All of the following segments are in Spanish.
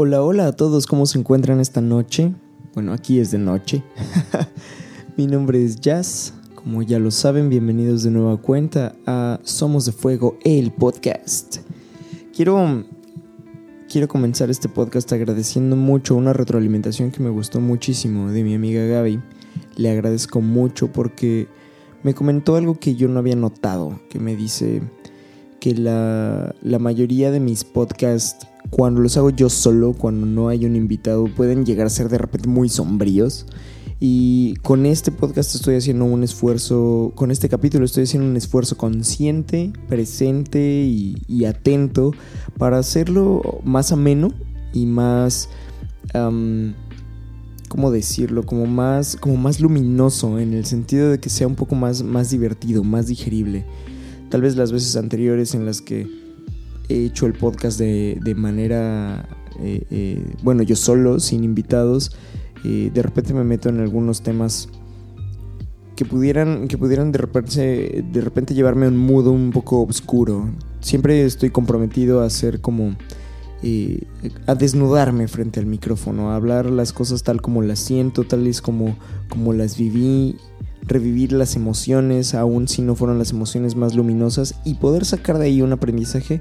Hola, hola a todos, ¿cómo se encuentran esta noche? Bueno, aquí es de noche. Mi nombre es Jazz, como ya lo saben, bienvenidos de nueva cuenta a Somos de Fuego, el podcast. Quiero, quiero comenzar este podcast agradeciendo mucho una retroalimentación que me gustó muchísimo de mi amiga Gaby. Le agradezco mucho porque me comentó algo que yo no había notado, que me dice que la, la mayoría de mis podcasts cuando los hago yo solo, cuando no hay un invitado, pueden llegar a ser de repente muy sombríos. Y con este podcast estoy haciendo un esfuerzo, con este capítulo estoy haciendo un esfuerzo consciente, presente y, atento para hacerlo más ameno y más, ¿cómo decirlo? Como más, como más luminoso en el sentido de que sea un poco más, más divertido, más digerible. Tal vez las veces anteriores en las que he hecho el podcast de, manera, eh, eh, bueno, yo solo, sin invitados, eh, de repente me meto en algunos temas que pudieran, que pudieran de repente, de repente llevarme a un modo un poco oscuro. Siempre estoy comprometido a hacer como... a desnudarme frente al micrófono, a hablar las cosas tal como las siento, tal y como, como las viví, revivir las emociones, aun si no fueron las emociones más luminosas, y poder sacar de ahí un aprendizaje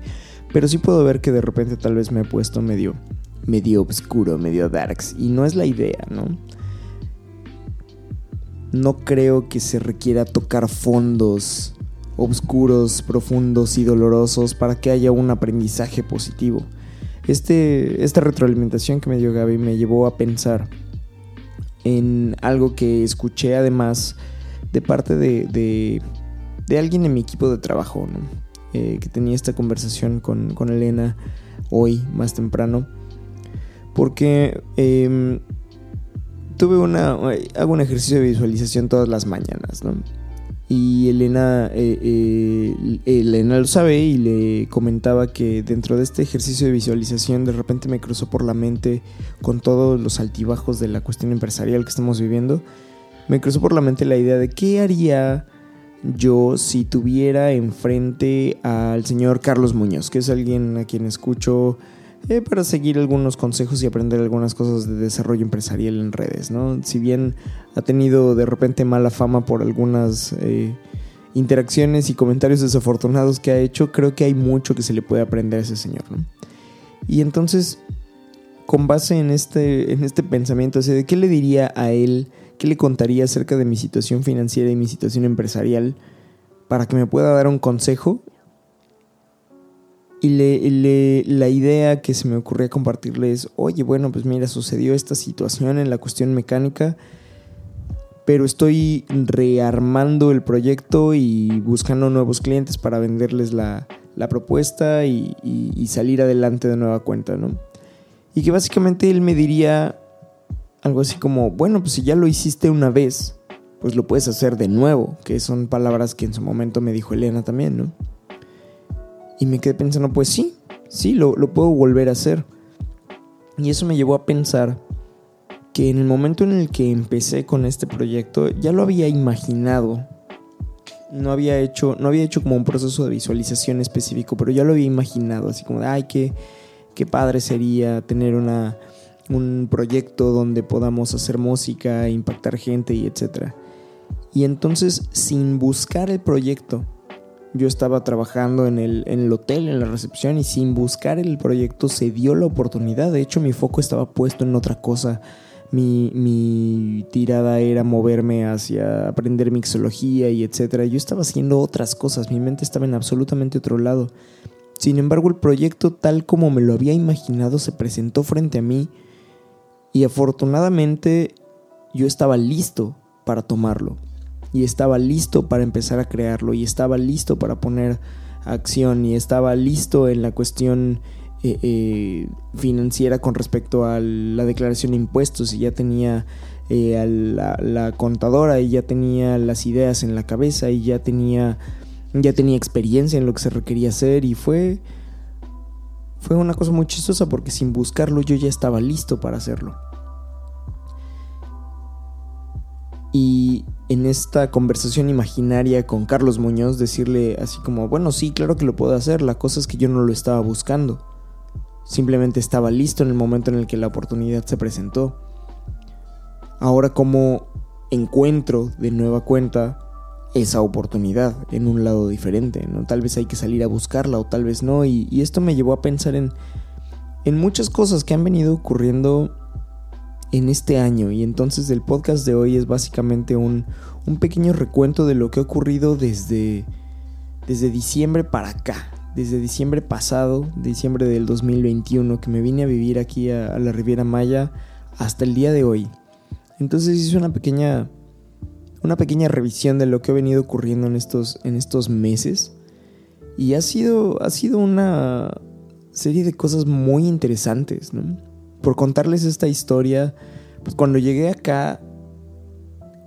pero sí puedo ver que de repente tal vez me he puesto medio, medio oscuro, medio darks. Y no es la idea, ¿no? No creo que se requiera tocar fondos oscuros, profundos y dolorosos para que haya un aprendizaje positivo. Este, esta retroalimentación que me dio Gaby me llevó a pensar en algo que escuché además de parte de, de, de alguien en mi equipo de trabajo, ¿no? Eh, que tenía esta conversación con, Elena hoy, más temprano, porque em, tuve una, hago un ejercicio de visualización todas las mañanas, ¿no? Y Elena, eh, eh, Elena lo sabe y le comentaba que dentro de este ejercicio de visualización de repente me cruzó por la mente con todos los altibajos de la cuestión empresarial que estamos viviendo, me cruzó por la mente la idea de qué haría yo si tuviera enfrente al señor Carlos Muñoz, que es alguien a quien escucho eh, para seguir algunos consejos y aprender algunas cosas de desarrollo empresarial en redes, ¿no? Si bien ha tenido de repente mala fama por algunas eh, interacciones y comentarios desafortunados que ha hecho, creo que hay mucho que se le puede aprender a ese señor, ¿no? Y entonces, con base en este, en este pensamiento, ¿de qué le diría a él? ¿Qué le contaría acerca de mi situación financiera y mi situación empresarial para que me pueda dar un consejo? Y le, la idea que se me ocurría compartirle es, oye, bueno, pues mira, sucedió esta situación en la cuestión mecánica, pero estoy rearmando el proyecto y buscando nuevos clientes para venderles la, propuesta y, y salir adelante de nueva cuenta, ¿no? Y que básicamente él me diría, algo así como, bueno, pues si ya lo hiciste una vez, pues lo puedes hacer de nuevo, que son palabras que en su momento me dijo Elena también, ¿no? Y me quedé pensando, pues sí, sí, lo, lo puedo volver a hacer. Y eso me llevó a pensar que en el momento en el que empecé con este proyecto, ya lo había imaginado. No había hecho, no había hecho como un proceso de visualización específico, pero ya lo había imaginado, así como de, ay, qué, qué padre sería tener una, un proyecto donde podamos hacer música, impactar gente y etc. Y entonces, sin buscar el proyecto, yo estaba trabajando en el, en el, hotel, en la recepción, y sin buscar el proyecto se dio la oportunidad. De hecho, mi foco estaba puesto en otra cosa. Mi, mi tirada era moverme hacia aprender mixología y etc. Yo estaba haciendo otras cosas, mi mente estaba en absolutamente otro lado. Sin embargo, el proyecto tal como me lo había imaginado se presentó frente a mí y afortunadamente yo estaba listo para tomarlo. Y estaba listo para empezar a crearlo. Y estaba listo para poner acción. Y estaba listo en la cuestión eh, eh, financiera con respecto a la declaración de impuestos y ya tenía eh, a la, la, contadora y ya tenía las ideas en la cabeza y ya tenía, ya tenía experiencia en lo que se requería hacer y fue, fue una cosa muy chistosa porque sin buscarlo yo ya estaba listo para hacerlo. Y en esta conversación imaginaria con Carlos Muñoz decirle así como, bueno, sí, claro que lo puedo hacer, la cosa es que yo no lo estaba buscando. Simplemente estaba listo en el momento en el que la oportunidad se presentó. Ahora como encuentro de nueva cuenta esa oportunidad en un lado diferente, ¿no? Tal vez hay que salir a buscarla o tal vez no. Y, esto me llevó a pensar en, en muchas cosas que han venido ocurriendo en este año y entonces el podcast de hoy es básicamente un, un pequeño recuento de lo que ha ocurrido desde, desde diciembre para acá, desde diciembre pasado, diciembre del 2021, que me vine a vivir aquí a, a la Riviera Maya hasta el día de hoy. Entonces hice una pequeña, una pequeña revisión de lo que ha venido ocurriendo en estos, en estos meses. Y ha sido, ha sido una serie de cosas muy interesantes, por contarles esta historia, pues cuando llegué acá,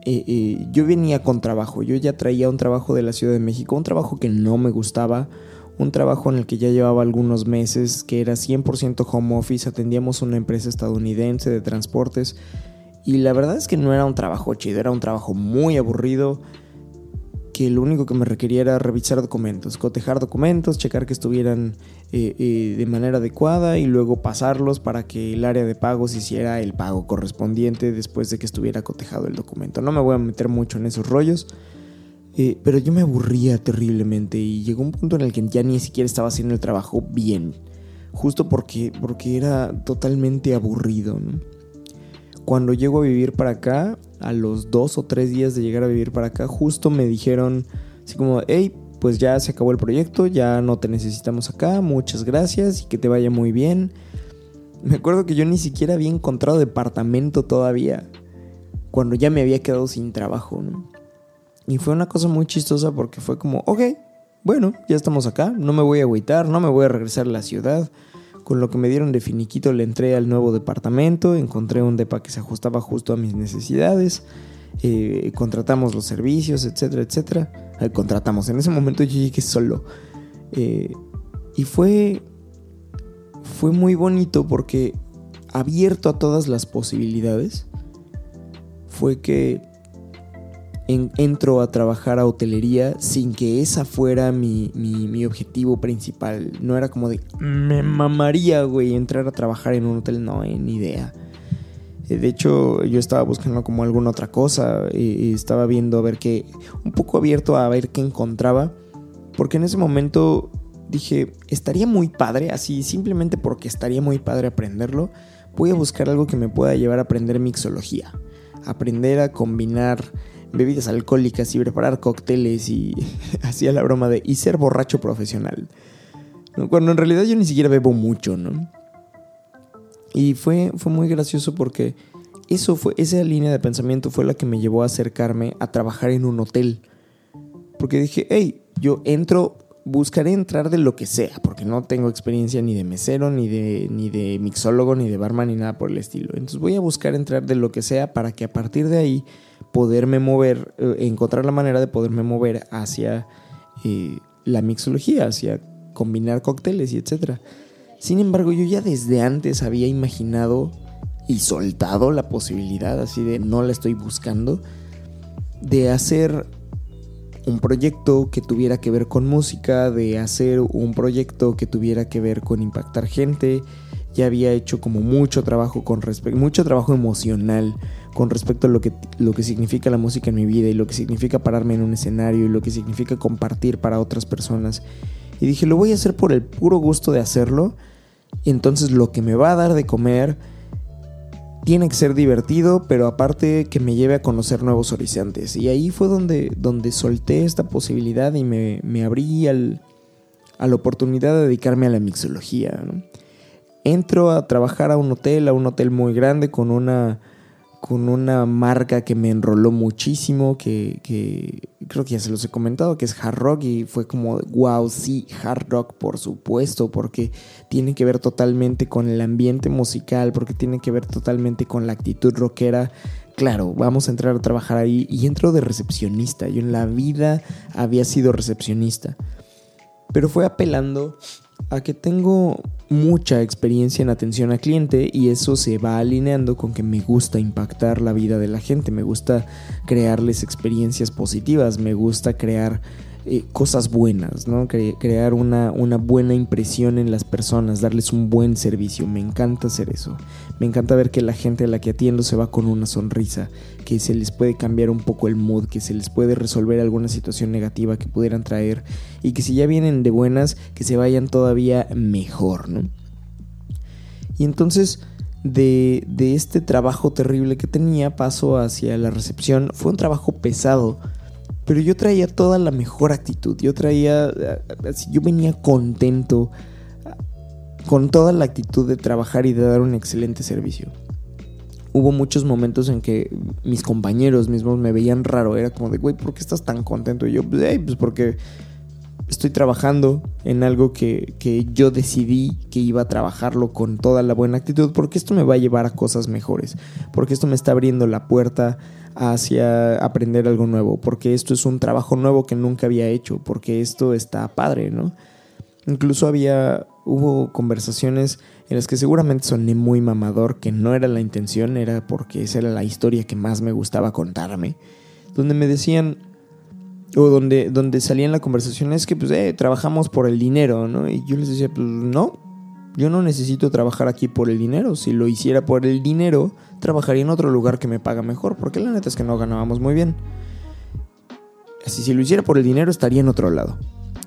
eh, eh, yo venía con trabajo, yo ya traía un trabajo de la Ciudad de México, un trabajo que no me gustaba, un trabajo en el que ya llevaba algunos meses, que era 100% home office, atendíamos una empresa estadounidense de transportes y la verdad es que no era un trabajo chido, era un trabajo muy aburrido, que lo único que me requería era revisar documentos, cotejar documentos, checar que estuvieran eh, eh, de manera adecuada y luego pasarlos para que el área de pagos hiciera el pago correspondiente después de que estuviera cotejado el documento. No me voy a meter mucho en esos rollos, eh, pero yo me aburría terriblemente y llegó un punto en el que ya ni siquiera estaba haciendo el trabajo bien, justo porque, porque era totalmente aburrido. Cuando llego a vivir para acá, a los dos o tres días de llegar a vivir para acá, justo me dijeron así como, hey, pues ya se acabó el proyecto, ya no te necesitamos acá, muchas gracias y que te vaya muy bien. Me acuerdo que yo ni siquiera había encontrado departamento todavía, cuando ya me había quedado sin trabajo, Y fue una cosa muy chistosa porque fue como, ok, bueno, ya estamos acá, no me voy a agüitar, no me voy a regresar a la ciudad. Con lo que me dieron de finiquito le entré al nuevo departamento, encontré un depa que se ajustaba justo a mis necesidades, eh, contratamos los servicios, etcétera, etcétera. Eh, contratamos, en ese momento yo llegué solo. Eh, y fue, fue muy bonito porque abierto a todas las posibilidades, fue que entro a trabajar a hotelería sin que esa fuera mi, objetivo principal. No era como de, me mamaría, güey, entrar a trabajar en un hotel. No, ni idea. Eh, de hecho, yo estaba buscando como alguna otra cosa. Y estaba viendo a ver qué. Un poco abierto a ver qué encontraba. Porque en ese momento dije, estaría muy padre, así simplemente porque estaría muy padre aprenderlo. Voy a buscar algo que me pueda llevar a aprender mixología. Aprender a combinar bebidas alcohólicas y preparar cócteles y hacía la broma de y ser borracho profesional. Cuando en realidad yo ni siquiera bebo mucho, ¿no? Y fue, fue muy gracioso porque eso fue, esa línea de pensamiento fue la que me llevó a acercarme a trabajar en un hotel. Porque dije, hey, yo entro, buscaré entrar de lo que sea, porque no tengo experiencia ni de mesero, ni de, ni de mixólogo, ni de barman, ni nada por el estilo. Entonces voy a buscar entrar de lo que sea para que a partir de ahí poderme mover, eh, encontrar la manera de poderme mover hacia eh, la mixología, hacia combinar cócteles y etcétera. Sin embargo, yo ya desde antes había imaginado y soltado la posibilidad, así de no la estoy buscando, de hacer un proyecto que tuviera que ver con música, de hacer un proyecto que tuviera que ver con impactar gente. Ya había hecho como mucho trabajo con respecto, mucho trabajo emocional con respecto a lo que, lo que significa la música en mi vida y lo que significa pararme en un escenario y lo que significa compartir para otras personas. Y dije, lo voy a hacer por el puro gusto de hacerlo. Y entonces lo que me va a dar de comer tiene que ser divertido, pero aparte que me lleve a conocer nuevos horizontes. Y ahí fue donde, donde solté esta posibilidad y me, me abrí al, a la oportunidad de dedicarme a la mixología. Entro a trabajar a un hotel, a un hotel muy grande con una con una marca que me enroló muchísimo, que, creo que ya se los he comentado, que es Hard Rock y fue como, wow, sí, Hard Rock por supuesto, porque tiene que ver totalmente con el ambiente musical, porque tiene que ver totalmente con la actitud rockera. Claro, vamos a entrar a trabajar ahí y entro de recepcionista. Yo en la vida había sido recepcionista, pero fue apelando a que tengo mucha experiencia en atención al cliente y eso se va alineando con que me gusta impactar la vida de la gente, me gusta crearles experiencias positivas, me gusta crear eh, cosas buenas, ¿no? crear una, una, buena impresión en las personas, darles un buen servicio. Me encanta hacer eso. Me encanta ver que la gente a la que atiendo se va con una sonrisa, que se les puede cambiar un poco el mood, que se les puede resolver alguna situación negativa que pudieran traer y que si ya vienen de buenas, que se vayan todavía mejor, ¿no? Y entonces... De, de este trabajo terrible que tenía paso hacia la recepción fue un trabajo pesado pero yo traía toda la mejor actitud. Yo traía. Yo venía contento. Con toda la actitud de trabajar y de dar un excelente servicio. Hubo muchos momentos en que mis compañeros mismos me veían raro. Era como de, güey, ¿por qué estás tan contento? Y yo, pues, pues porque estoy trabajando en algo que, que, yo decidí que iba a trabajarlo con toda la buena actitud, porque esto me va a llevar a cosas mejores, porque esto me está abriendo la puerta hacia aprender algo nuevo, porque esto es un trabajo nuevo que nunca había hecho, porque esto está padre, ¿no? Incluso había, hubo conversaciones en las que seguramente soné muy mamador, que no era la intención, era porque esa era la historia que más me gustaba contarme, donde me decían, o donde, donde salían la conversación es que pues eh, trabajamos por el dinero, ¿no? Y yo les decía, pues no, yo no necesito trabajar aquí por el dinero. Si lo hiciera por el dinero, trabajaría en otro lugar que me paga mejor, porque la neta es que no ganábamos muy bien. Así, si lo hiciera por el dinero, estaría en otro lado.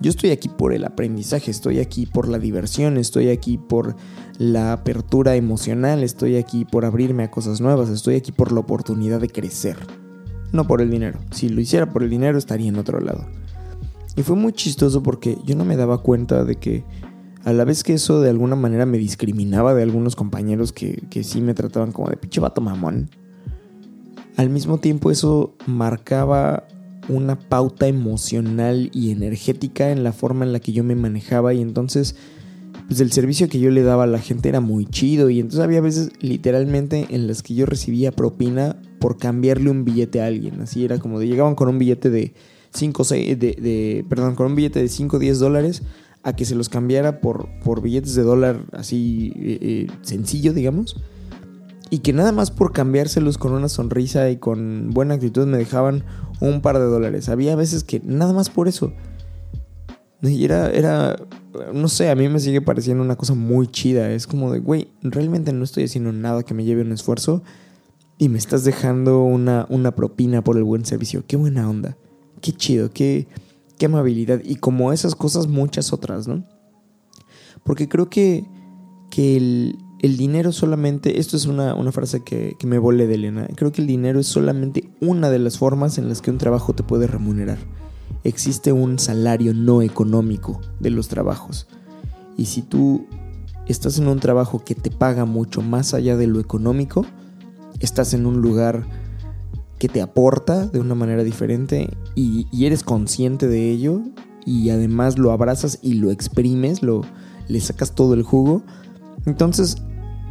Yo estoy aquí por el aprendizaje, estoy aquí por la diversión, estoy aquí por la apertura emocional, estoy aquí por abrirme a cosas nuevas, estoy aquí por la oportunidad de crecer. No por el dinero. Si lo hiciera por el dinero, estaría en otro lado. Y fue muy chistoso porque yo no me daba cuenta de que a la vez que eso de alguna manera me discriminaba de algunos compañeros que, que sí me trataban como de pinche vato mamón, al mismo tiempo eso marcaba una pauta emocional y energética en la forma en la que yo me manejaba y entonces pues el servicio que yo le daba a la gente era muy chido y entonces había veces literalmente en las que yo recibía propina por cambiarle un billete a alguien, así era como de llegaban con un billete de 5 de, de perdón, con un billete de 5 o 10 dólares a que se los cambiara por, por billetes de dólar así eh, eh, sencillo, digamos. Y que nada más por cambiárselos con una sonrisa y con buena actitud me dejaban un par de dólares. Había veces que nada más por eso. Y era, era, no sé, a mí me sigue pareciendo una cosa muy chida. Es como de, güey, realmente no estoy haciendo nada que me lleve un esfuerzo y me estás dejando una, una propina por el buen servicio. Qué buena onda. Qué chido, qué, amabilidad. Y como esas cosas, muchas otras, ¿no? Porque creo que, que el, el dinero solamente, esto es una, una frase que, que, me volé de Elena, creo que el dinero es solamente una de las formas en las que un trabajo te puede remunerar. Existe un salario no económico de los trabajos. Y si tú estás en un trabajo que te paga mucho más allá de lo económico, estás en un lugar que te aporta de una manera diferente y, eres consciente de ello y además lo abrazas y lo exprimes, lo, le sacas todo el jugo, entonces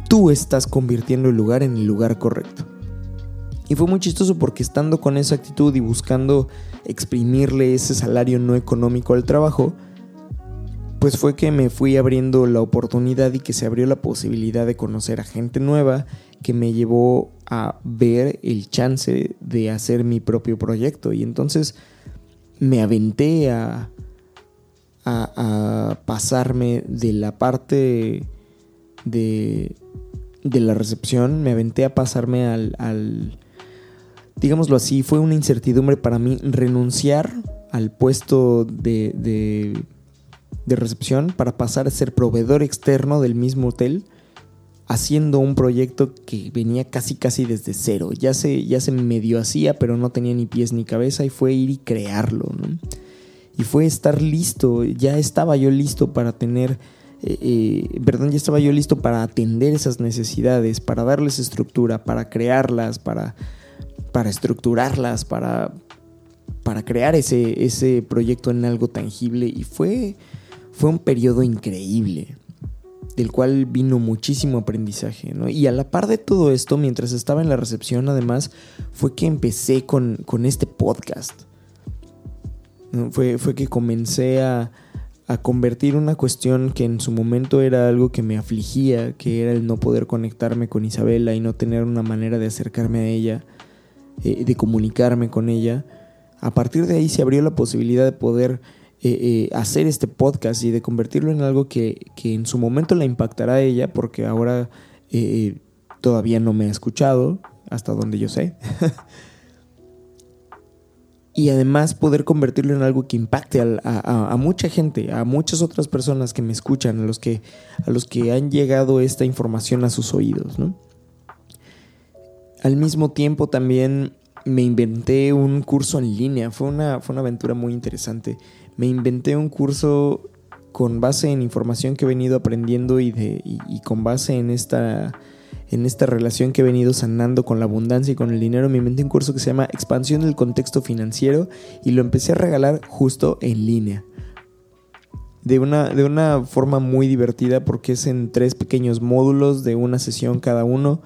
tú estás convirtiendo el lugar en el lugar correcto. Y fue muy chistoso porque estando con esa actitud y buscando exprimirle ese salario no económico al trabajo, pues fue que me fui abriendo la oportunidad y que se abrió la posibilidad de conocer a gente nueva que me llevó a ver el chance de hacer mi propio proyecto. Y entonces me aventé a, a, pasarme de la parte de, de, la recepción, me aventé a pasarme al, al, digámoslo así, fue una incertidumbre para mí renunciar al puesto de de recepción para pasar a ser proveedor externo del mismo hotel, haciendo un proyecto que venía casi casi desde cero. Ya se, ya se medio hacía, pero no tenía ni pies ni cabeza y fue ir y crearlo. Y fue estar listo, ya estaba yo listo para tener eh, eh, perdón, ya estaba yo listo para atender esas necesidades, para darles estructura, para crearlas, para, para estructurarlas, para, para crear ese, ese proyecto en algo tangible. Y fue, fue un periodo increíble del cual vino muchísimo aprendizaje. ¿no? Y a la par de todo esto, mientras estaba en la recepción, además, fue que empecé con, con este podcast. Fue, fue que comencé a, a convertir una cuestión que en su momento era algo que me afligía, que era el no poder conectarme con Isabela y no tener una manera de acercarme a ella, eh, de comunicarme con ella. A partir de ahí se abrió la posibilidad de poder eh, eh, hacer este podcast y de convertirlo en algo que, en su momento la impactará a ella, porque ahora eh, todavía no me ha escuchado, hasta donde yo sé. y además poder convertirlo en algo que impacte a, mucha gente, a muchas otras personas que me escuchan, a los que, a los que han llegado esta información a sus oídos. Al mismo tiempo también me inventé un curso en línea, fue una, fue una aventura muy interesante me inventé un curso con base en información que he venido aprendiendo y, con base en esta, en esta relación que he venido sanando con la abundancia y con el dinero, me inventé un curso que se llama Expansión del Contexto Financiero y lo empecé a regalar justo en línea. De una, de una forma muy divertida porque es en tres pequeños módulos de una sesión cada uno,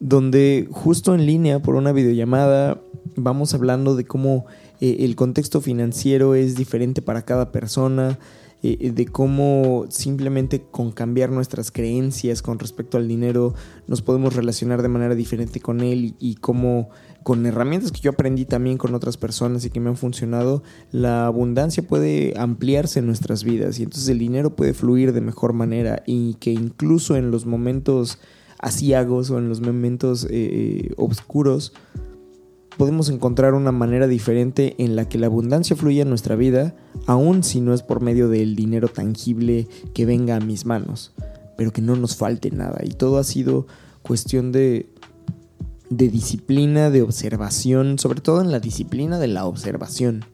donde justo en línea por una videollamada vamos hablando de cómo eh, el contexto financiero es diferente para cada persona, eh, eh, de cómo simplemente con cambiar nuestras creencias con respecto al dinero nos podemos relacionar de manera diferente con él y, cómo con herramientas que yo aprendí también con otras personas y que me han funcionado, la abundancia puede ampliarse en nuestras vidas y entonces el dinero puede fluir de mejor manera y que incluso en los momentos asiagos o en los momentos oscuros, podemos encontrar una manera diferente en la que la abundancia fluya en nuestra vida, aun si no es por medio del dinero tangible que venga a mis manos, pero que no nos falte nada. Y todo ha sido cuestión de, de disciplina, de observación, sobre todo en la disciplina de la observación,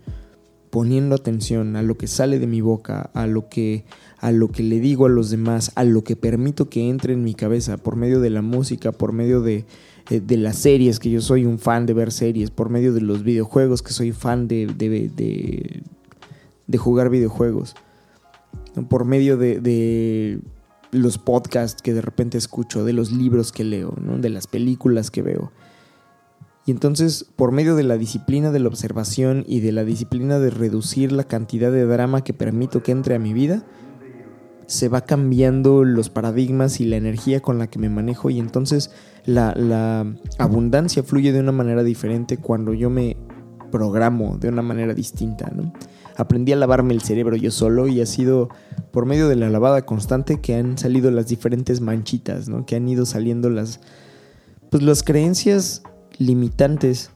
poniendo atención a lo que sale de mi boca, a lo que a lo que le digo a los demás, a lo que permito que entre en mi cabeza por medio de la música, por medio de eh, de las series, que yo soy un fan de ver series, por medio de los videojuegos, que soy fan de, de, de, jugar videojuegos, por medio de, los podcasts que de repente escucho, de los libros que leo, de las películas que veo. Y entonces, por medio de la disciplina de la observación y de la disciplina de reducir la cantidad de drama que permito que entre a mi vida, se va cambiando los paradigmas y la energía con la que me manejo y entonces la, abundancia fluye de una manera diferente cuando yo me programo de una manera distinta. Aprendí a lavarme el cerebro yo solo y ha sido por medio de la lavada constante que han salido las diferentes manchitas, ¿no? que han ido saliendo las, pues, las creencias limitantes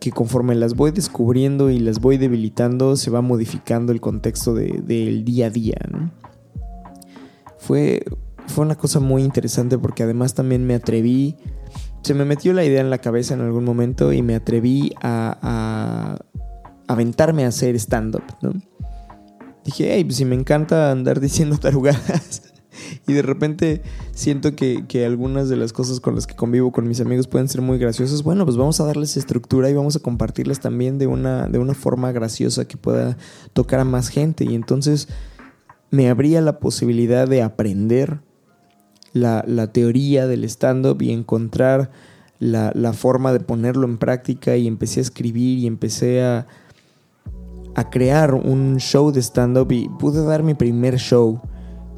que conforme las voy descubriendo y las voy debilitando se va modificando el contexto del día a día. ¿no? fue, fue una cosa muy interesante porque además también me atreví, se me metió la idea en la cabeza en algún momento y me atreví a, aventarme a hacer stand-up. Dije, hey, pues si me encanta andar diciendo tarugadas y de repente siento que, que, algunas de las cosas con las que convivo con mis amigos pueden ser muy graciosas, bueno, pues vamos a darles estructura y vamos a compartirlas también de una, de una forma graciosa que pueda tocar a más gente. Y entonces me abría la posibilidad de aprender la, teoría del stand-up y encontrar la, forma de ponerlo en práctica. Y empecé a escribir y empecé a, a crear un show de stand-up y pude dar mi primer show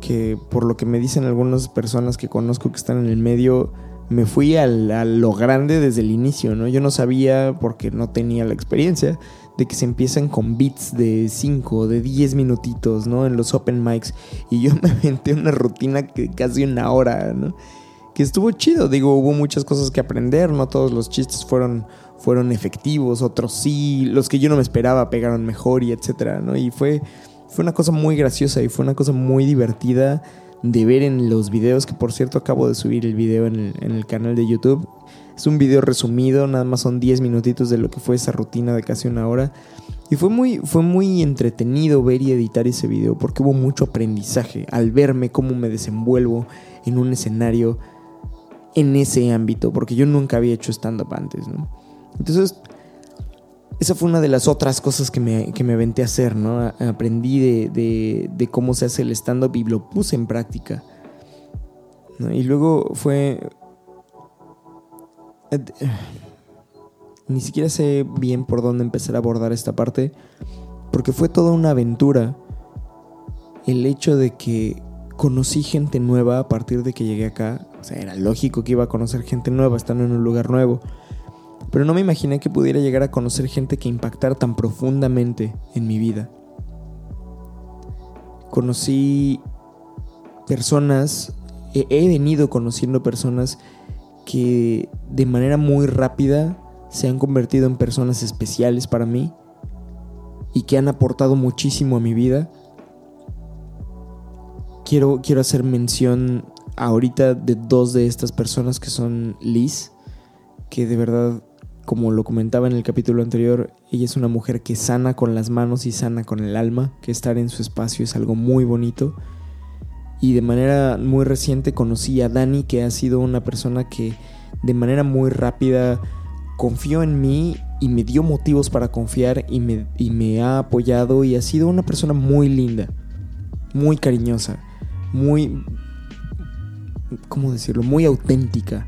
que por lo que me dicen algunas personas que conozco que están en el medio, me fui a lo grande desde el inicio, ¿no? Yo no sabía porque no tenía la experiencia de que se empiezan con beats de 5, de 10 minutitos, ¿no? En los open mics. Y yo me aventé una rutina que casi una hora, ¿no? Que estuvo chido, digo, hubo muchas cosas que aprender, no todos los chistes fueron, fueron efectivos, otros sí, los que yo no me esperaba pegaron mejor y etcétera, ¿no? Y fue, fue una cosa muy graciosa y fue una cosa muy divertida de ver en los videos, que por cierto acabo de subir el video en el, canal de YouTube. Es un video resumido, nada más son 10 minutitos de lo que fue esa rutina de casi una hora. Y fue muy, fue muy entretenido ver y editar ese video porque hubo mucho aprendizaje al verme cómo me desenvuelvo en un escenario en ese ámbito, porque yo nunca había hecho stand-up antes, ¿no? Entonces, esa fue una de las otras cosas que me, que me aventé a hacer, ¿no? Aprendí de, de, cómo se hace el stand-up y lo puse en práctica. Y luego fue... Eh, ni siquiera sé bien por dónde empezar a abordar esta parte, porque fue toda una aventura el hecho de que conocí gente nueva a partir de que llegué acá. O sea, era lógico que iba a conocer gente nueva estando en un lugar nuevo. Pero no me imaginé que pudiera llegar a conocer gente que impactara tan profundamente en mi vida. Conocí personas, he venido conociendo personas que de manera muy rápida se han convertido en personas especiales para mí y que han aportado muchísimo a mi vida. Quiero, quiero hacer mención ahorita de dos de estas personas que son Liz, que de verdad, como lo comentaba en el capítulo anterior, ella es una mujer que sana con las manos y sana con el alma, que estar en su espacio es algo muy bonito. Y de manera muy reciente conocí a Dani, que ha sido una persona que de manera muy rápida confió en mí y me dio motivos para confiar y me, y me ha apoyado y ha sido una persona muy linda, muy cariñosa, muy, ¿cómo decirlo? Muy auténtica.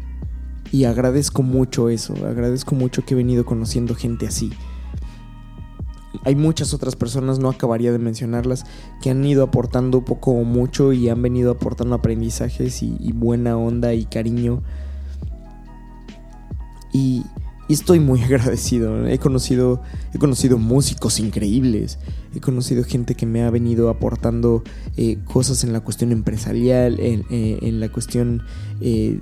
Y agradezco mucho eso, agradezco mucho que he venido conociendo gente así. Hay muchas otras personas, no acabaría de mencionarlas, que han ido aportando poco o mucho y han venido aportando aprendizajes y, buena onda y cariño. Y, estoy muy agradecido. He conocido, he conocido músicos increíbles. He conocido gente que me ha venido aportando eh, cosas en la cuestión empresarial, en, eh, la cuestión eh,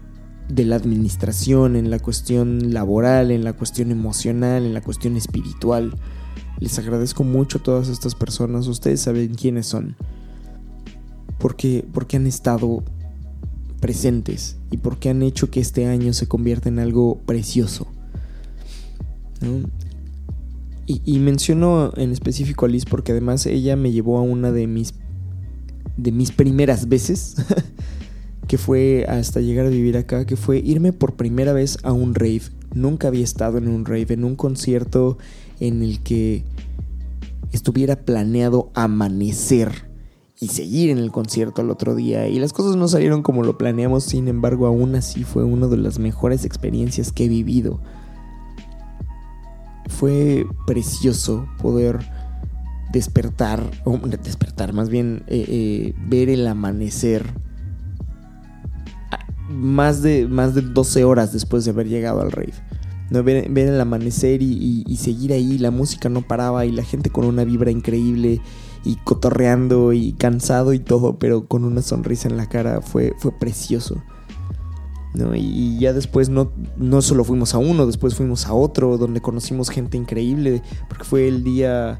de la administración, en la cuestión laboral, en la cuestión emocional, en la cuestión espiritual. Les agradezco mucho a todas estas personas. Ustedes saben quiénes son. Porque, porque han estado presentes y porque han hecho que este año se convierta en algo precioso. Y, menciono en específico a Liz porque además ella me llevó a una de mis, de mis primeras veces, que fue hasta llegar a vivir acá, que fue irme por primera vez a un rave. Nunca había estado en un rave, en un concierto en el que estuviera planeado amanecer y seguir en el concierto al otro día. Y las cosas no salieron como lo planeamos, sin embargo, aún así fue una de las mejores experiencias que he vivido fue precioso poder despertar, o despertar, más bien eh, eh, ver el amanecer más de, más de 12 horas después de haber llegado al rave. ¿no? Ver, el amanecer y, seguir ahí, la música no paraba y la gente con una vibra increíble y cotorreando y cansado y todo, pero con una sonrisa en la cara, fue, fue precioso. Y, ya después no, no solo fuimos a uno, después fuimos a otro, donde conocimos gente increíble, porque fue el día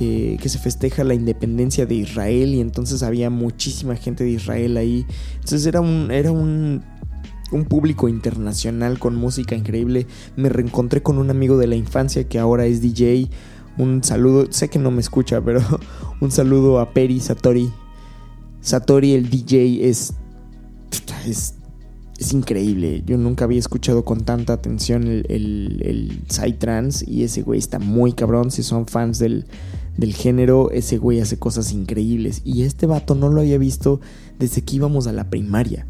eh, que se festeja la independencia de Israel y entonces había muchísima gente de Israel ahí. Entonces era un, era un, un público internacional con música increíble. Me reencontré con un amigo de la infancia que ahora es DJ. Un saludo, sé que no me escucha, pero un saludo a Peri Satori. Satori, el DJ, es, es es increíble. Yo nunca había escuchado con tanta atención el, el, Psytrance y ese güey está muy cabrón. Si son fans del, del género, ese güey hace cosas increíbles. Y este vato no lo había visto desde que íbamos a la primaria.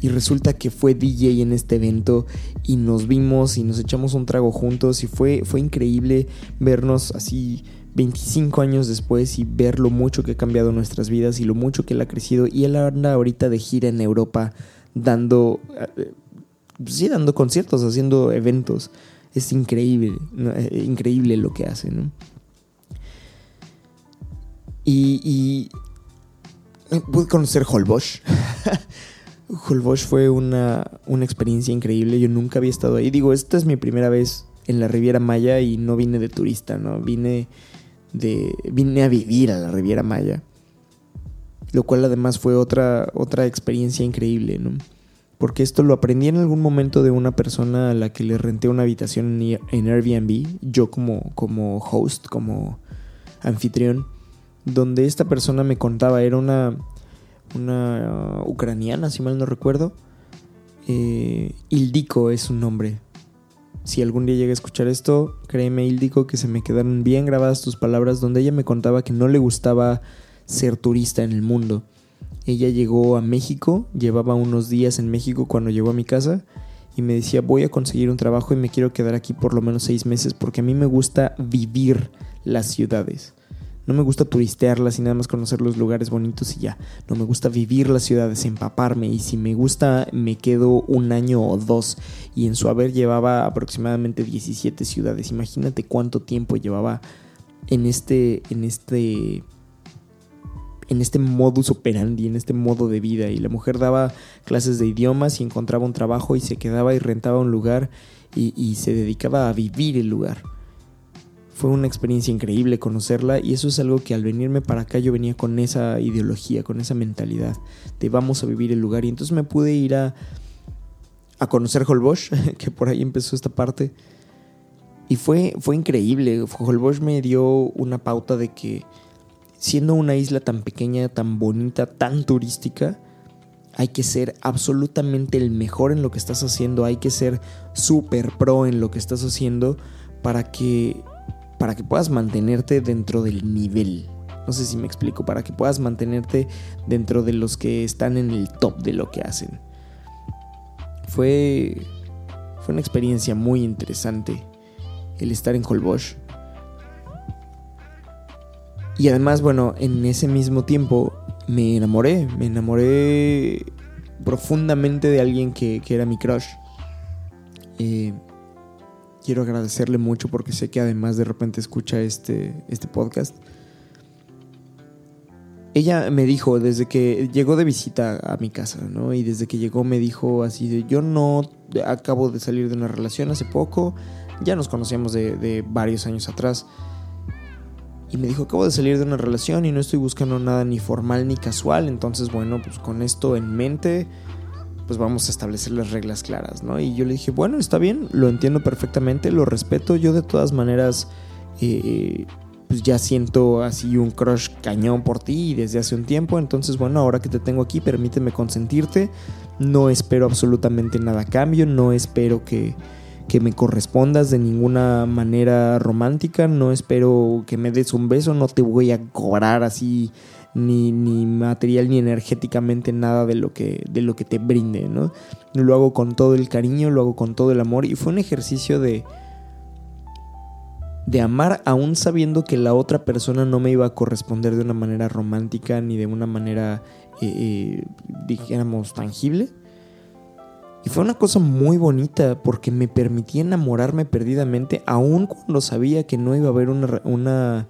Y resulta que fue DJ en este evento y nos vimos y nos echamos un trago juntos y fue, fue increíble vernos así 25 años después y ver lo mucho que ha cambiado nuestras vidas y lo mucho que él ha crecido. Y él anda ahorita de gira en Europa dando, eh, sí, dando conciertos, haciendo eventos. Es increíble, eh, increíble lo que hace, ¿no? Y, y pude conocer Holbosch. Holbosch fue una, una experiencia increíble. Yo nunca había estado ahí. Digo, esta es mi primera vez en la Riviera Maya y no vine de turista, ¿no? Vine de. vine a vivir a la Riviera Maya lo cual además fue otra, otra experiencia increíble, ¿no? porque esto lo aprendí en algún momento de una persona a la que le renté una habitación en Airbnb, yo como, como host, como anfitrión, donde esta persona me contaba, era una, una ucraniana, si mal no recuerdo, eh, Ildiko es su nombre. Si algún día llega a escuchar esto, créeme Ildiko que se me quedaron bien grabadas tus palabras donde ella me contaba que no le gustaba ser turista en el mundo ella llegó a México, llevaba unos días en México cuando llegó a mi casa y me decía voy a conseguir un trabajo y me quiero quedar aquí por lo menos seis meses porque a mí me gusta vivir las ciudades. No me gusta turistearlas y nada más conocer los lugares bonitos y ya. No me gusta vivir las ciudades, empaparme y si me gusta me quedo un año o dos. Y en su haber llevaba aproximadamente 17 ciudades. Imagínate cuánto tiempo llevaba en este, en este en este modus operandi, en este modo de vida. Y la mujer daba clases de idiomas y encontraba un trabajo y se quedaba y rentaba un lugar y, se dedicaba a vivir el lugar. Fue una experiencia increíble conocerla y eso es algo que al venirme para acá yo venía con esa ideología, con esa mentalidad de vamos a vivir el lugar. Y entonces me pude ir a, a conocer Holbox, que por ahí empezó esta parte. Y fue, fue increíble. Holbox me dio una pauta de que siendo una isla tan pequeña, tan bonita, tan turística, hay que ser absolutamente el mejor en lo que estás haciendo, hay que ser súper pro en lo que estás haciendo para que, para que puedas mantenerte dentro del nivel. No sé si me explico, para que puedas mantenerte dentro de los que están en el top de lo que hacen. Fue, fue una experiencia muy interesante el estar en Holbox y además, bueno, en ese mismo tiempo me enamoré, me enamoré profundamente de alguien que, era mi crush. Eh, quiero agradecerle mucho porque sé que además de repente escucha este, este podcast. Ella me dijo desde que llegó de visita a mi casa, ¿no? Y desde que llegó me dijo así de, yo no acabo de salir de una relación hace poco, ya nos conocíamos de, de varios años atrás y me dijo, acabo de salir de una relación y no estoy buscando nada ni formal ni casual, entonces bueno, pues con esto en mente, pues vamos a establecer las reglas claras, ¿no? Y yo le dije, bueno, está bien, lo entiendo perfectamente, lo respeto, yo de todas maneras, eh, pues ya siento así un crush cañón por ti desde hace un tiempo, entonces bueno, ahora que te tengo aquí, permíteme consentirte, no espero absolutamente nada a cambio, no espero que que me correspondas de ninguna manera romántica, no espero que me des un beso, no te voy a cobrar así ni, ni material ni energéticamente nada de lo que, de lo que te brinde, ¿no? Lo hago con todo el cariño, lo hago con todo el amor y fue un ejercicio de de amar aún sabiendo que la otra persona no me iba a corresponder de una manera romántica ni de una manera, eh, eh, tangible y fue una cosa muy bonita porque me permitía enamorarme perdidamente, aun cuando sabía que no iba a haber una,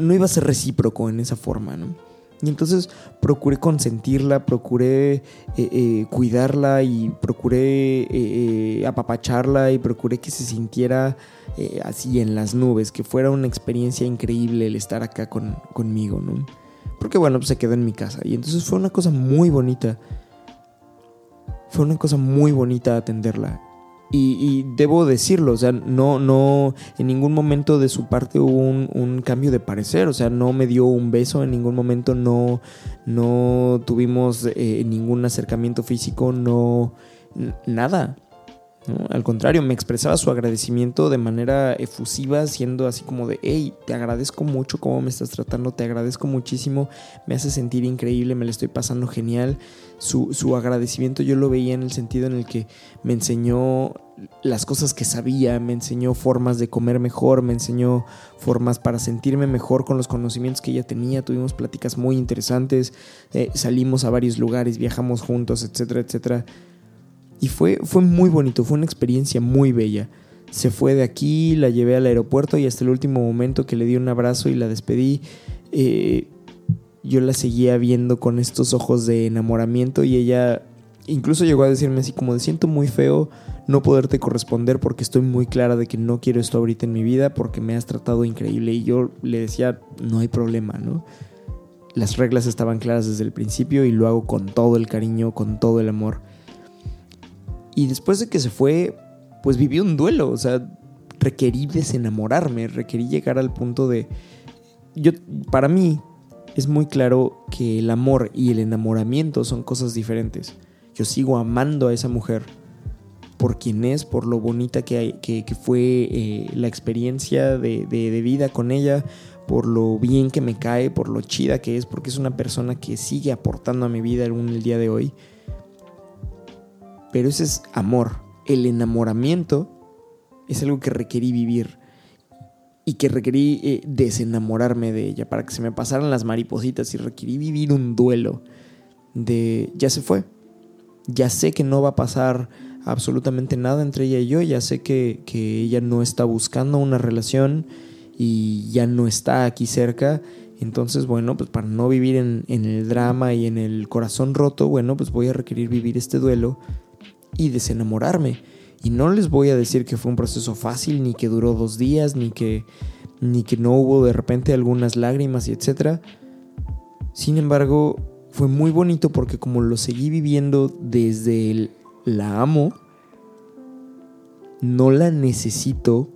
no iba a ser recíproco en esa forma, ¿no? Y entonces procuré consentirla, procuré eh, eh, cuidarla y procuré eh, apapacharla y procuré que se sintiera así en las nubes, que fuera una experiencia increíble el estar acá con, conmigo, ¿no? Porque bueno, pues se quedó en mi casa y entonces fue una cosa muy bonita fue una cosa muy bonita atenderla. Y, debo decirlo, o sea, no, no, en ningún momento de su parte hubo un, cambio de parecer, o sea, no me dio un beso, en ningún momento no, no tuvimos eh, ningún acercamiento físico, no, nada. Al contrario, me expresaba su agradecimiento de manera efusiva, siendo así como de, hey, te agradezco mucho cómo me estás tratando, te agradezco muchísimo, me hace sentir increíble, me lo estoy pasando genial. Su, su agradecimiento yo lo veía en el sentido en el que me enseñó las cosas que sabía, me enseñó formas de comer mejor, me enseñó formas para sentirme mejor con los conocimientos que ella tenía, tuvimos pláticas muy interesantes, eh, salimos a varios lugares, viajamos juntos, etcétera, etcétera y fue, fue muy bonito, fue una experiencia muy bella. Se fue de aquí, la llevé al aeropuerto y hasta el último momento que le di un abrazo y la despedí, eh, yo la seguía viendo con estos ojos de enamoramiento y ella incluso llegó a decirme así como siento muy feo no poderte corresponder porque estoy muy clara de que no quiero esto ahorita en mi vida porque me has tratado increíble y yo le decía no hay problema, ¿no? Las reglas estaban claras desde el principio y lo hago con todo el cariño, con todo el amor. Y después de que se fue, pues viví un duelo, o sea, requerí desenamorarme, requerí llegar al punto de... Yo, para mí, es muy claro que el amor y el enamoramiento son cosas diferentes. Yo sigo amando a esa mujer por quien es, por lo bonita que, que, fue eh, la experiencia de, de, vida con ella, por lo bien que me cae, por lo chida que es, porque es una persona que sigue aportando a mi vida aún el día de hoy. Pero ese es amor. El enamoramiento es algo que requerí vivir y que requerí eh, desenamorarme de ella para que se me pasaran las maripositas y requerí vivir un duelo de ya se fue. Ya sé que no va a pasar absolutamente nada entre ella y yo, ya sé que, que ella no está buscando una relación y ya no está aquí cerca. Entonces, bueno, pues para no vivir en, en, el drama y en el corazón roto, bueno, pues voy a requerir vivir este duelo y desenamorarme. Y no les voy a decir que fue un proceso fácil, ni que duró dos días, ni que, ni que no hubo de repente algunas lágrimas y etc. Sin embargo, fue muy bonito porque como lo seguí viviendo desde el la amo, no la necesito,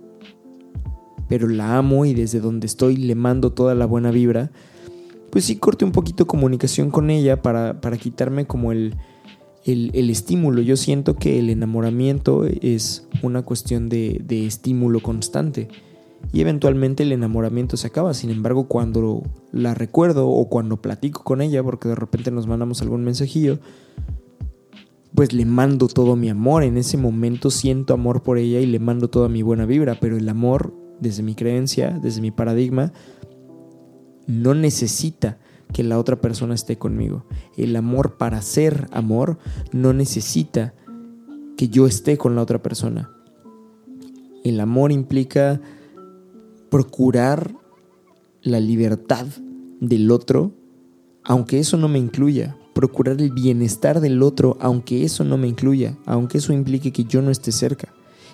pero la amo y desde donde estoy le mando toda la buena vibra, pues sí corté un poquito comunicación con ella para, para quitarme como el, el, estímulo. Yo siento que el enamoramiento es una cuestión de, de, estímulo constante. Y eventualmente el enamoramiento se acaba. Sin embargo, cuando la recuerdo o cuando platico con ella, porque de repente nos mandamos algún mensajillo, pues le mando todo mi amor. En ese momento siento amor por ella y le mando toda mi buena vibra. Pero el amor, desde mi creencia, desde mi paradigma, no necesita que la otra persona esté conmigo. El amor para ser amor no necesita que yo esté con la otra persona. El amor implica procurar la libertad del otro, aunque eso no me incluya. Procurar el bienestar del otro, aunque eso no me incluya, aunque eso implique que yo no esté cerca.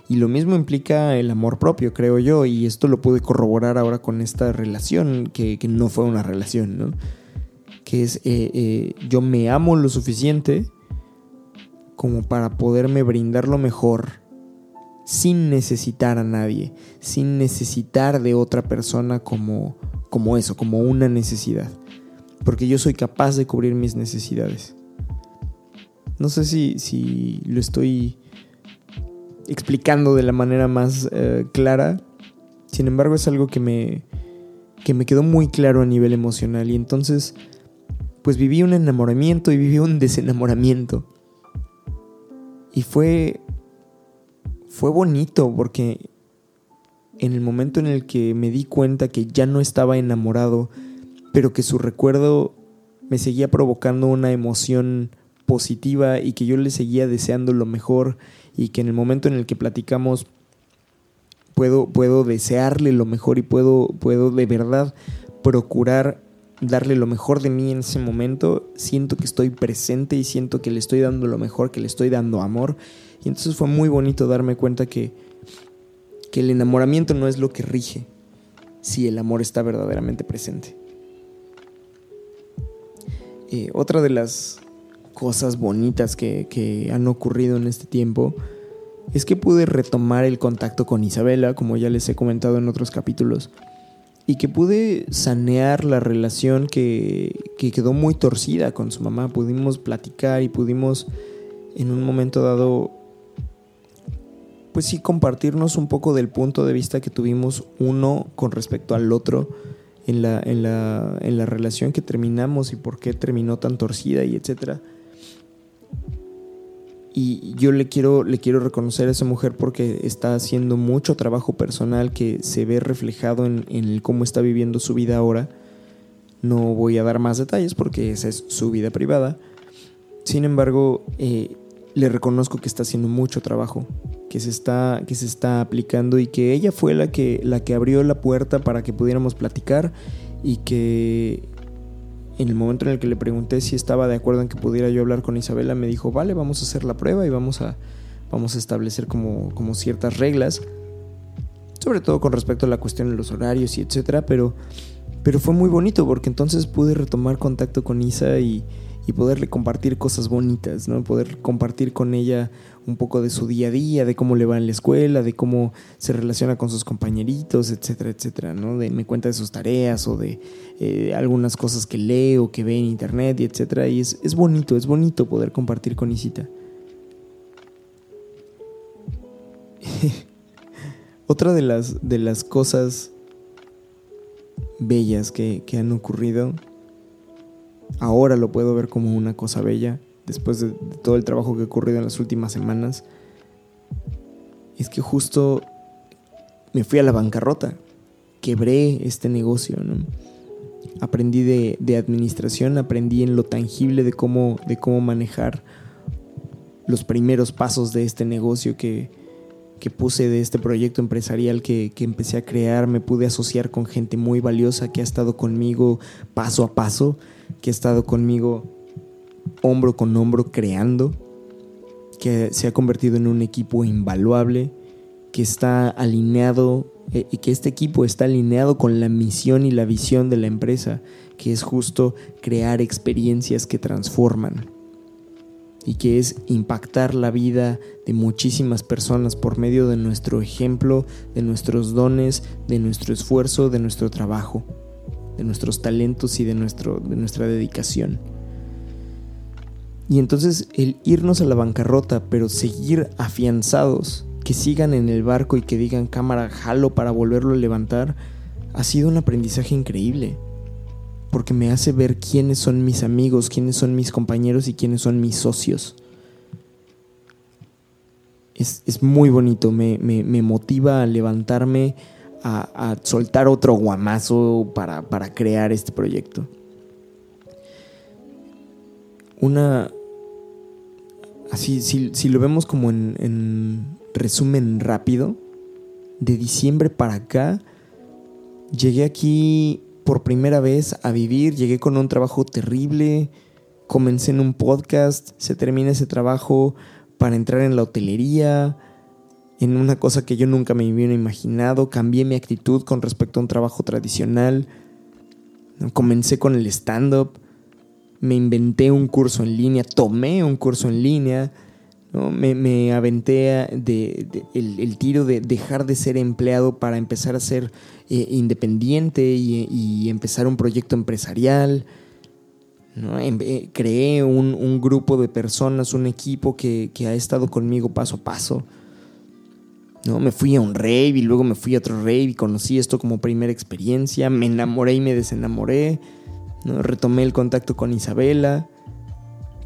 Y lo mismo implica el amor propio, creo yo, y esto lo pude corroborar ahora con esta relación, que, no fue una relación, ¿no? Que es eh, eh, yo me amo lo suficiente como para poderme brindar lo mejor sin necesitar a nadie, sin necesitar de otra persona como, como eso, como una necesidad. Porque yo soy capaz de cubrir mis necesidades. No sé si, si lo estoy explicando de la manera más eh, clara. Sin embargo, es algo que me, que me quedó muy claro a nivel emocional. Y entonces pues viví un enamoramiento y viví un desenamoramiento. Y fue fue bonito porque en el momento en el que me di cuenta que ya no estaba enamorado, pero que su recuerdo me seguía provocando una emoción positiva y que yo le seguía deseando lo mejor y que en el momento en el que platicamos puedo, puedo desearle lo mejor y puedo, puedo de verdad procurar darle lo mejor de mí en ese momento, siento que estoy presente y siento que le estoy dando lo mejor, que le estoy dando amor. Y entonces fue muy bonito darme cuenta que, que el enamoramiento no es lo que rige si el amor está verdaderamente presente. Eh, otra de las cosas bonitas que, que han ocurrido en este tiempo es que pude retomar el contacto con Isabela, como ya les he comentado en otros capítulos y que pude sanear la relación que, quedó muy torcida con su mamá. Pudimos platicar y pudimos en un momento dado, pues sí, compartirnos un poco del punto de vista que tuvimos uno con respecto al otro en la, en la, en la relación que terminamos y por qué terminó tan torcida y etcétera. Y yo le quiero, le quiero reconocer a esa mujer porque está haciendo mucho trabajo personal que se ve reflejado en, en cómo está viviendo su vida ahora. No voy a dar más detalles porque esa es su vida privada. Sin embargo, eh, le reconozco que está haciendo mucho trabajo, que se está, que se está aplicando y que ella fue la que, la que abrió la puerta para que pudiéramos platicar y que en el momento en el que le pregunté si estaba de acuerdo en que pudiera yo hablar con Isabela, me dijo, vale, vamos a hacer la prueba y vamos a, vamos a establecer como, como ciertas reglas, sobre todo con respecto a la cuestión de los horarios y etcétera, pero, pero fue muy bonito porque entonces pude retomar contacto con Isa y, y poderle compartir cosas bonitas, ¿no? Poder compartir con ella un poco de su día a día, de cómo le va en la escuela, de cómo se relaciona con sus compañeritos, etcétera, etcétera, ¿no? De, me cuenta de sus tareas o de eh, algunas cosas que lee o que ve en internet, y etcétera. Y es, es bonito, es bonito poder compartir con Isita. Otra de las, de las cosas bellas que, que han ocurrido ahora lo puedo ver como una cosa bella, después de, todo el trabajo que ha ocurrido en las últimas semanas, es que justo me fui a la bancarrota, quebré este negocio, Aprendí de, administración, aprendí en lo tangible de cómo, de cómo manejar los primeros pasos de este negocio que, puse de este proyecto empresarial que, que, empecé a crear, me pude asociar con gente muy valiosa que ha estado conmigo paso a paso que ha estado conmigo hombro con hombro creando, que se ha convertido en un equipo invaluable, que está alineado eh, y que este equipo está alineado con la misión y la visión de la empresa, que es justo crear experiencias que transforman y que es impactar la vida de muchísimas personas por medio de nuestro ejemplo, de nuestros dones, de nuestro esfuerzo, de nuestro trabajo de nuestros talentos y de, nuestro, de nuestra dedicación. Y entonces el irnos a la bancarrota, pero seguir afianzados, que sigan en el barco y que digan cámara, jalo para volverlo a levantar, ha sido un aprendizaje increíble. Porque me hace ver quiénes son mis amigos, quiénes son mis compañeros y quiénes son mis socios. Es, muy bonito, me, me motiva a levantarme a, soltar otro guamazo para, crear este proyecto. Una. Así, si, lo vemos como en, en resumen rápido, de diciembre para acá, llegué aquí por primera vez a vivir, llegué con un trabajo terrible, comencé en un podcast, se termina ese trabajo para entrar en la hotelería, en una cosa que yo nunca me hubiera imaginado, cambié mi actitud con respecto a un trabajo tradicional, comencé con el stand-up, me inventé un curso en línea, tomé un curso en línea, me, aventé de, el, tiro de dejar de ser empleado para empezar a ser eh, independiente y, empezar un proyecto empresarial. Em, eh, creé un, grupo de personas, un equipo que, que ha estado conmigo paso a paso ¿no? Me fui a un rave y luego me fui a otro rave y conocí esto como primera experiencia, me enamoré y me desenamoré, ¿no? Retomé el contacto con Isabela,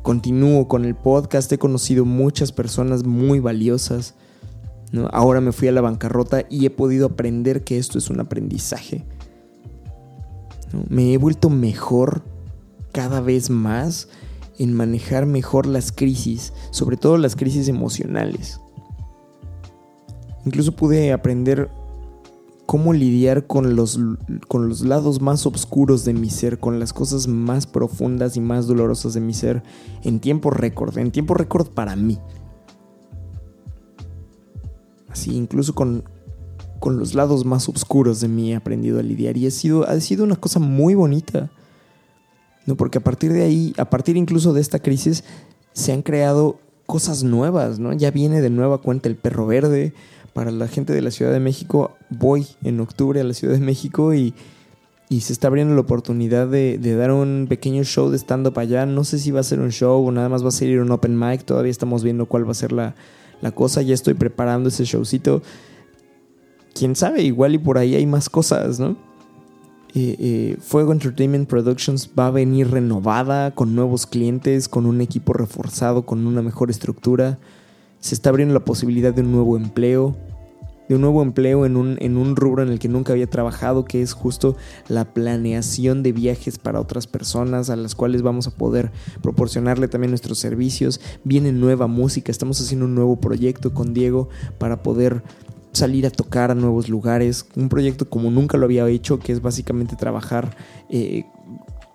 continúo con el podcast, he conocido muchas personas muy valiosas. Ahora me fui a la bancarrota y he podido aprender que esto es un aprendizaje. Me he vuelto mejor cada vez más en manejar mejor las crisis, sobre todo las crisis emocionales. Incluso pude aprender cómo lidiar con los, con los lados más oscuros de mi ser, con las cosas más profundas y más dolorosas de mi ser en tiempo récord, en tiempo récord para mí. Así, incluso con, con los lados más oscuros de mí he aprendido a lidiar y ha sido, ha sido una cosa muy bonita. ¿no? Porque a partir de ahí, a partir incluso de esta crisis, se han creado cosas nuevas, ¿no? Ya viene de nueva cuenta el perro verde, para la gente de la Ciudad de México, voy en octubre a la Ciudad de México y, se está abriendo la oportunidad de, dar un pequeño show de stand-up allá. No sé si va a ser un show o nada más va a ser un open mic. Todavía estamos viendo cuál va a ser la, cosa. Ya estoy preparando ese showcito. Quién sabe, igual y por ahí hay más cosas, ¿no? Eh, eh, Fuego Entertainment Productions va a venir renovada, con nuevos clientes, con un equipo reforzado, con una mejor estructura. Se está abriendo la posibilidad de un nuevo empleo de un nuevo empleo en un, en un rubro en el que nunca había trabajado, que es justo la planeación de viajes para otras personas a las cuales vamos a poder proporcionarle también nuestros servicios. Viene nueva música, estamos haciendo un nuevo proyecto con Diego para poder salir a tocar a nuevos lugares, un proyecto como nunca lo había hecho, que es básicamente trabajar eh,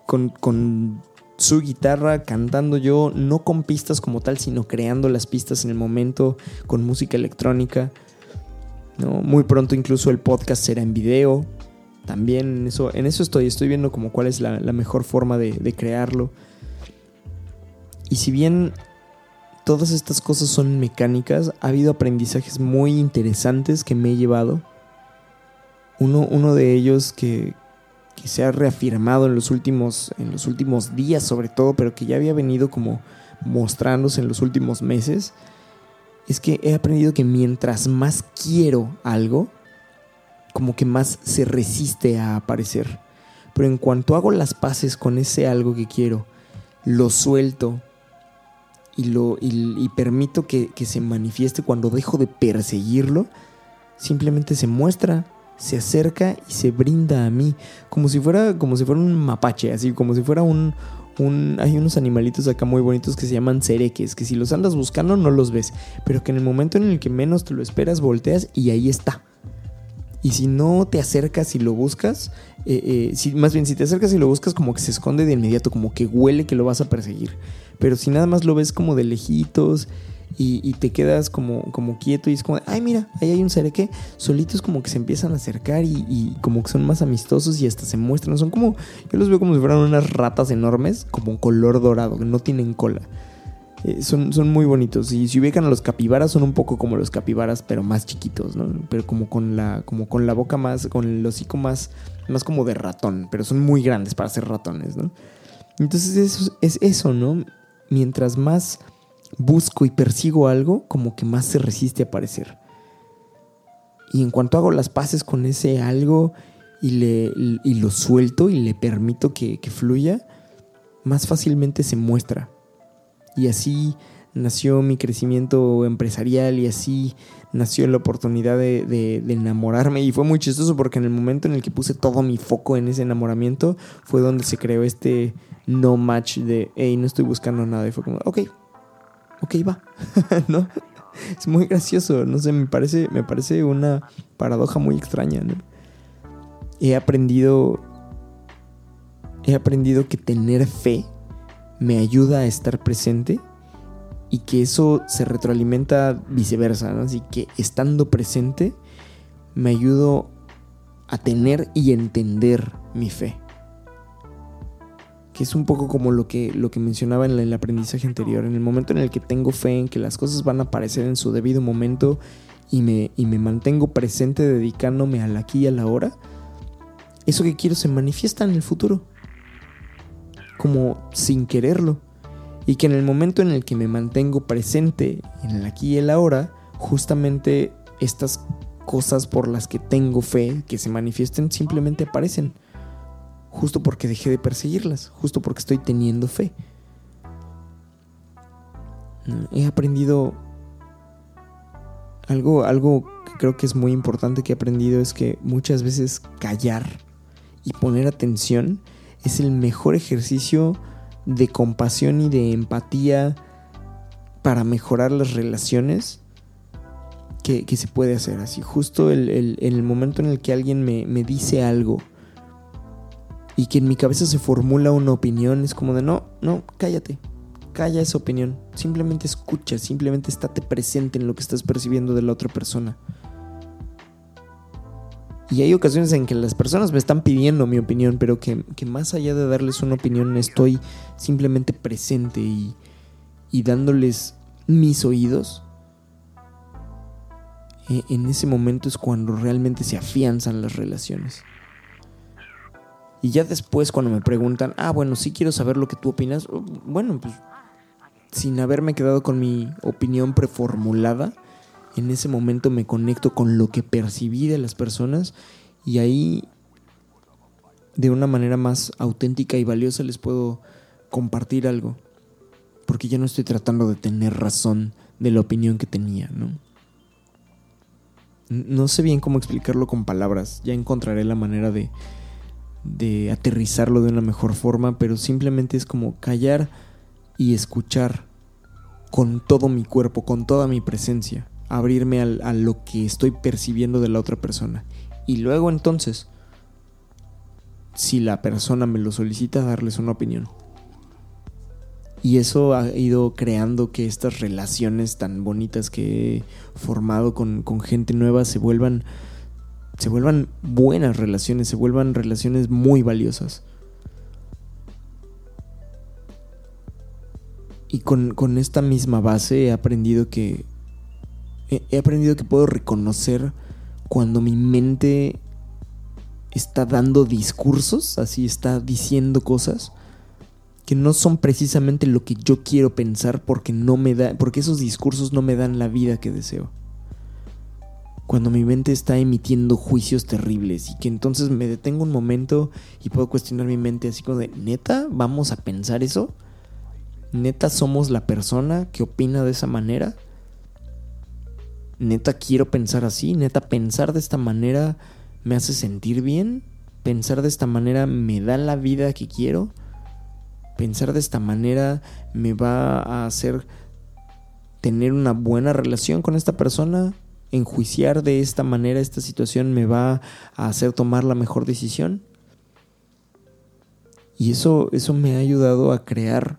con, con su guitarra, cantando yo, no con pistas como tal, sino creando las pistas en el momento, con música electrónica. Muy pronto incluso el podcast será en video. También en eso, en eso estoy, estoy viendo como cuál es la, mejor forma de, crearlo. Y si bien todas estas cosas son mecánicas, ha habido aprendizajes muy interesantes que me he llevado. Uno, uno de ellos que, que se ha reafirmado en los últimos en los últimos días sobre todo, pero que ya había venido como mostrándose en los últimos meses, es que he aprendido que mientras más quiero algo, como que más se resiste a aparecer. Pero en cuanto hago las paces con ese algo que quiero, lo suelto y, lo, y, permito que, que se manifieste cuando dejo de perseguirlo, simplemente se muestra, se acerca y se brinda a mí, como si fuera, como si fuera un mapache, así como si fuera un, un, hay unos animalitos acá muy bonitos que se llaman cereques, que si los andas buscando no los ves, pero que en el momento en el que menos te lo esperas volteas y ahí está. Y si no te acercas y lo buscas, eh, eh, si, más bien si te acercas y lo buscas como que se esconde de inmediato, como que huele que lo vas a perseguir. Pero si nada más lo ves como de lejitos y, te quedas como, como quieto y es como, ay mira, ahí hay un cereque, solitos como que se empiezan a acercar y, como que son más amistosos y hasta se muestran. Son como, yo los veo como si fueran unas ratas enormes, como color dorado, que no tienen cola. Eh, son, son, muy bonitos. Y si ubican a los capibaras, son un poco como los capibaras, pero más chiquitos, ¿no? Pero como con la, como con la boca más, con el hocico más, más como de ratón. Pero son muy grandes para ser ratones, ¿no? Entonces eso, es eso, ¿no? Mientras más busco y persigo algo, como que más se resiste a aparecer. Y en cuanto hago las paces con ese algo y, le, y lo suelto y le permito que, que fluya, más fácilmente se muestra y así nació mi crecimiento empresarial y así nació la oportunidad de, enamorarme. Y fue muy chistoso porque en el momento en el que puse todo mi foco en ese enamoramiento fue donde se creó este no match de, hey, no estoy buscando nada. Y fue como, ok, ok, va. ¿No? Es muy gracioso, no sé, me parece, me parece una paradoja muy extraña, ¿no? He aprendido, he aprendido que tener fe me ayuda a estar presente y que eso se retroalimenta viceversa, así que estando presente me ayudo a tener y entender mi fe. Que es un poco como lo que, lo que mencionaba en el aprendizaje anterior. En el momento en el que tengo fe en que las cosas van a aparecer en su debido momento y me, y me mantengo presente dedicándome al aquí y a la hora, eso que quiero se manifiesta en el futuro como sin quererlo. Y que en el momento en el que me mantengo presente en el aquí y el ahora, justamente estas cosas por las que tengo fe que se manifiesten simplemente aparecen. Justo porque dejé de perseguirlas, justo porque estoy teniendo fe. He aprendido algo, algo que creo que es muy importante que he aprendido es que muchas veces callar y poner atención es el mejor ejercicio de compasión y de empatía para mejorar las relaciones que, se puede hacer. Así, justo el, en el momento en el que alguien me, me, dice algo y que en mi cabeza se formula una opinión, es como de no, no, cállate, calla esa opinión. Simplemente escucha, simplemente estate presente en lo que estás percibiendo de la otra persona. Y hay ocasiones en que las personas me están pidiendo mi opinión, pero que, más allá de darles una opinión estoy simplemente presente y, y dándoles mis oídos. E, en ese momento es cuando realmente se afianzan las relaciones. Y ya después cuando me preguntan, ah, bueno, sí quiero saber lo que tú opinas, oh, bueno, pues sin haberme quedado con mi opinión preformulada, en ese momento me conecto con lo que percibí de las personas y ahí de una manera más auténtica y valiosa les puedo compartir algo. Porque ya no estoy tratando de tener razón de la opinión que tenía, ¿no? No sé bien cómo explicarlo con palabras, ya encontraré la manera de, de aterrizarlo de una mejor forma, pero simplemente es como callar y escuchar con todo mi cuerpo, con toda mi presencia abrirme a lo que estoy percibiendo de la otra persona. Y luego entonces, si la persona me lo solicita, darles una opinión. Y eso ha ido creando que estas relaciones tan bonitas que he formado con, con gente nueva se vuelvan, se vuelvan buenas relaciones, se vuelvan relaciones muy valiosas. y con, con esta misma base he aprendido que he, aprendido que puedo reconocer cuando mi mente está dando discursos, así está diciendo cosas que no son precisamente lo que yo quiero pensar porque no me da porque esos discursos no me dan la vida que deseo. Cuando mi mente está emitiendo juicios terribles y que entonces me detengo un momento y puedo cuestionar mi mente así como de, "¿Neta vamos a pensar eso?" ¿Neta somos la persona que opina de esa manera? ¿Neta quiero pensar así? ¿Neta pensar de esta manera me hace sentir bien? ¿Pensar de esta manera me da la vida que quiero? ¿Pensar de esta manera me va a hacer tener una buena relación con esta persona? ¿Enjuiciar de esta manera esta situación me va a hacer tomar la mejor decisión? Y eso, eso me ha ayudado a crear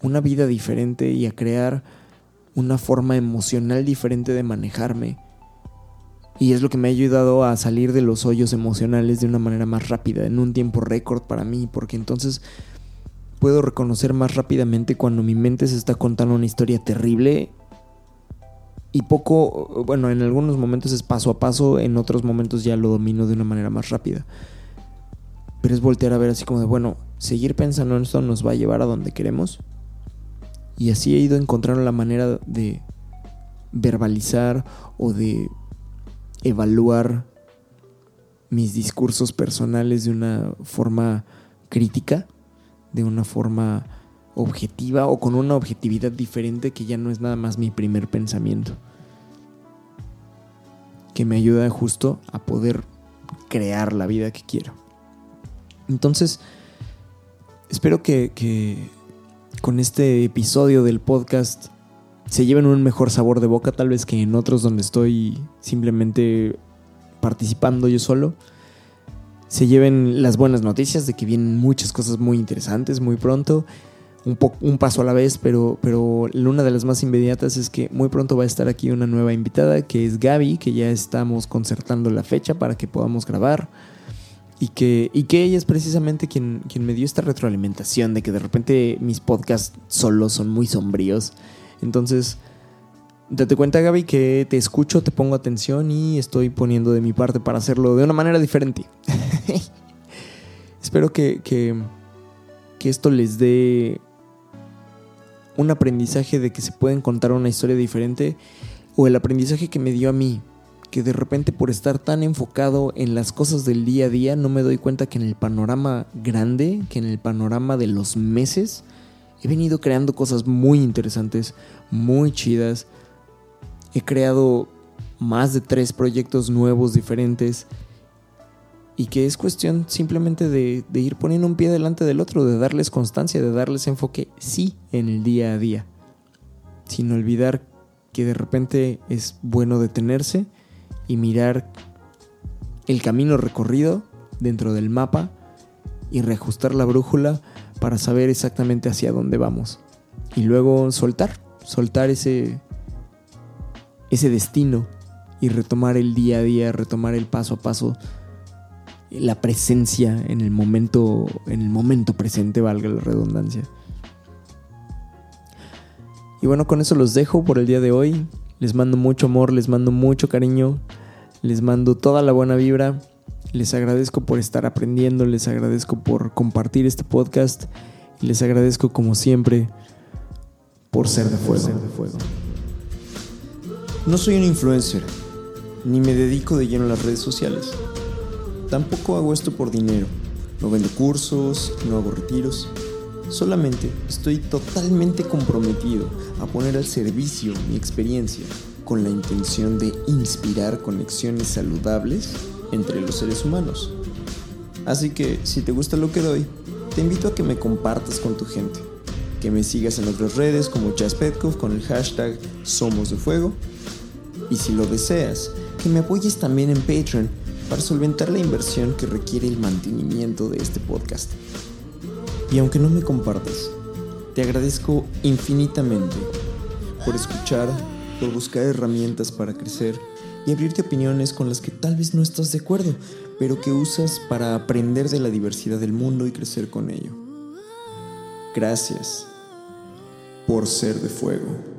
una vida diferente y a crear una forma emocional diferente de manejarme. Y es lo que me ha ayudado a salir de los hoyos emocionales de una manera más rápida, en un tiempo récord para mí, porque entonces puedo reconocer más rápidamente cuando mi mente se está contando una historia terrible y poco, bueno, en algunos momentos es paso a paso, en otros momentos ya lo domino de una manera más rápida. Pero es voltear a ver así como de, bueno, seguir pensando en esto nos va a llevar a donde queremos. Y así he ido encontrando la manera de verbalizar o de evaluar mis discursos personales de una forma crítica, de una forma objetiva o con una objetividad diferente que ya no es nada más mi primer pensamiento. Que me ayuda justo a poder crear la vida que quiero. Entonces, espero que, que con este episodio del podcast se lleven un mejor sabor de boca tal vez que en otros donde estoy simplemente participando yo solo. Se lleven las buenas noticias de que vienen muchas cosas muy interesantes muy pronto. Un, un paso a la vez, pero, pero una de las más inmediatas es que muy pronto va a estar aquí una nueva invitada que es Gaby, que ya estamos concertando la fecha para que podamos grabar. Y que, y que ella es precisamente quien, quien me dio esta retroalimentación de que de repente mis podcasts solos son muy sombríos. Entonces, date cuenta Gaby que te escucho, te pongo atención y estoy poniendo de mi parte para hacerlo de una manera diferente. Espero que, que, que esto les dé un aprendizaje de que se pueden contar una historia diferente o el aprendizaje que me dio a mí que de repente por estar tan enfocado en las cosas del día a día no me doy cuenta que en el panorama grande, que en el panorama de los meses, he venido creando cosas muy interesantes, muy chidas. He creado más de tres proyectos nuevos diferentes y que es cuestión simplemente de, de, ir poniendo un pie delante del otro, de darles constancia, de darles enfoque, sí, en el día a día, sin olvidar que de repente es bueno detenerse y mirar el camino recorrido dentro del mapa y reajustar la brújula para saber exactamente hacia dónde vamos. Y luego soltar, soltar ese, ese destino y retomar el día a día, retomar el paso a paso, la presencia en el momento, en el momento presente, valga la redundancia. Y bueno, con eso los dejo por el día de hoy. Les mando mucho amor, les mando mucho cariño, les mando toda la buena vibra. Les agradezco por estar aprendiendo, les agradezco por compartir este podcast y les agradezco como siempre por ser de fuego. Ser de fuego. No soy un influencer, ni me dedico de lleno a las redes sociales. Tampoco hago esto por dinero. No vendo cursos, no hago retiros. Solamente estoy totalmente comprometido a poner al servicio mi experiencia con la intención de inspirar conexiones saludables entre los seres humanos. Así que si te gusta lo que doy, te invito a que me compartas con tu gente, que me sigas en otras redes como Chas Petkov con el hashtag Somos de Fuego, y si lo deseas, que me apoyes también en Patreon para solventar la inversión que requiere el mantenimiento de este podcast. Y aunque no me compartas, te agradezco infinitamente por escuchar, por buscar herramientas para crecer y abrirte opiniones con las que tal vez no estás de acuerdo, pero que usas para aprender de la diversidad del mundo y crecer con ello. Gracias. por ser de fuego.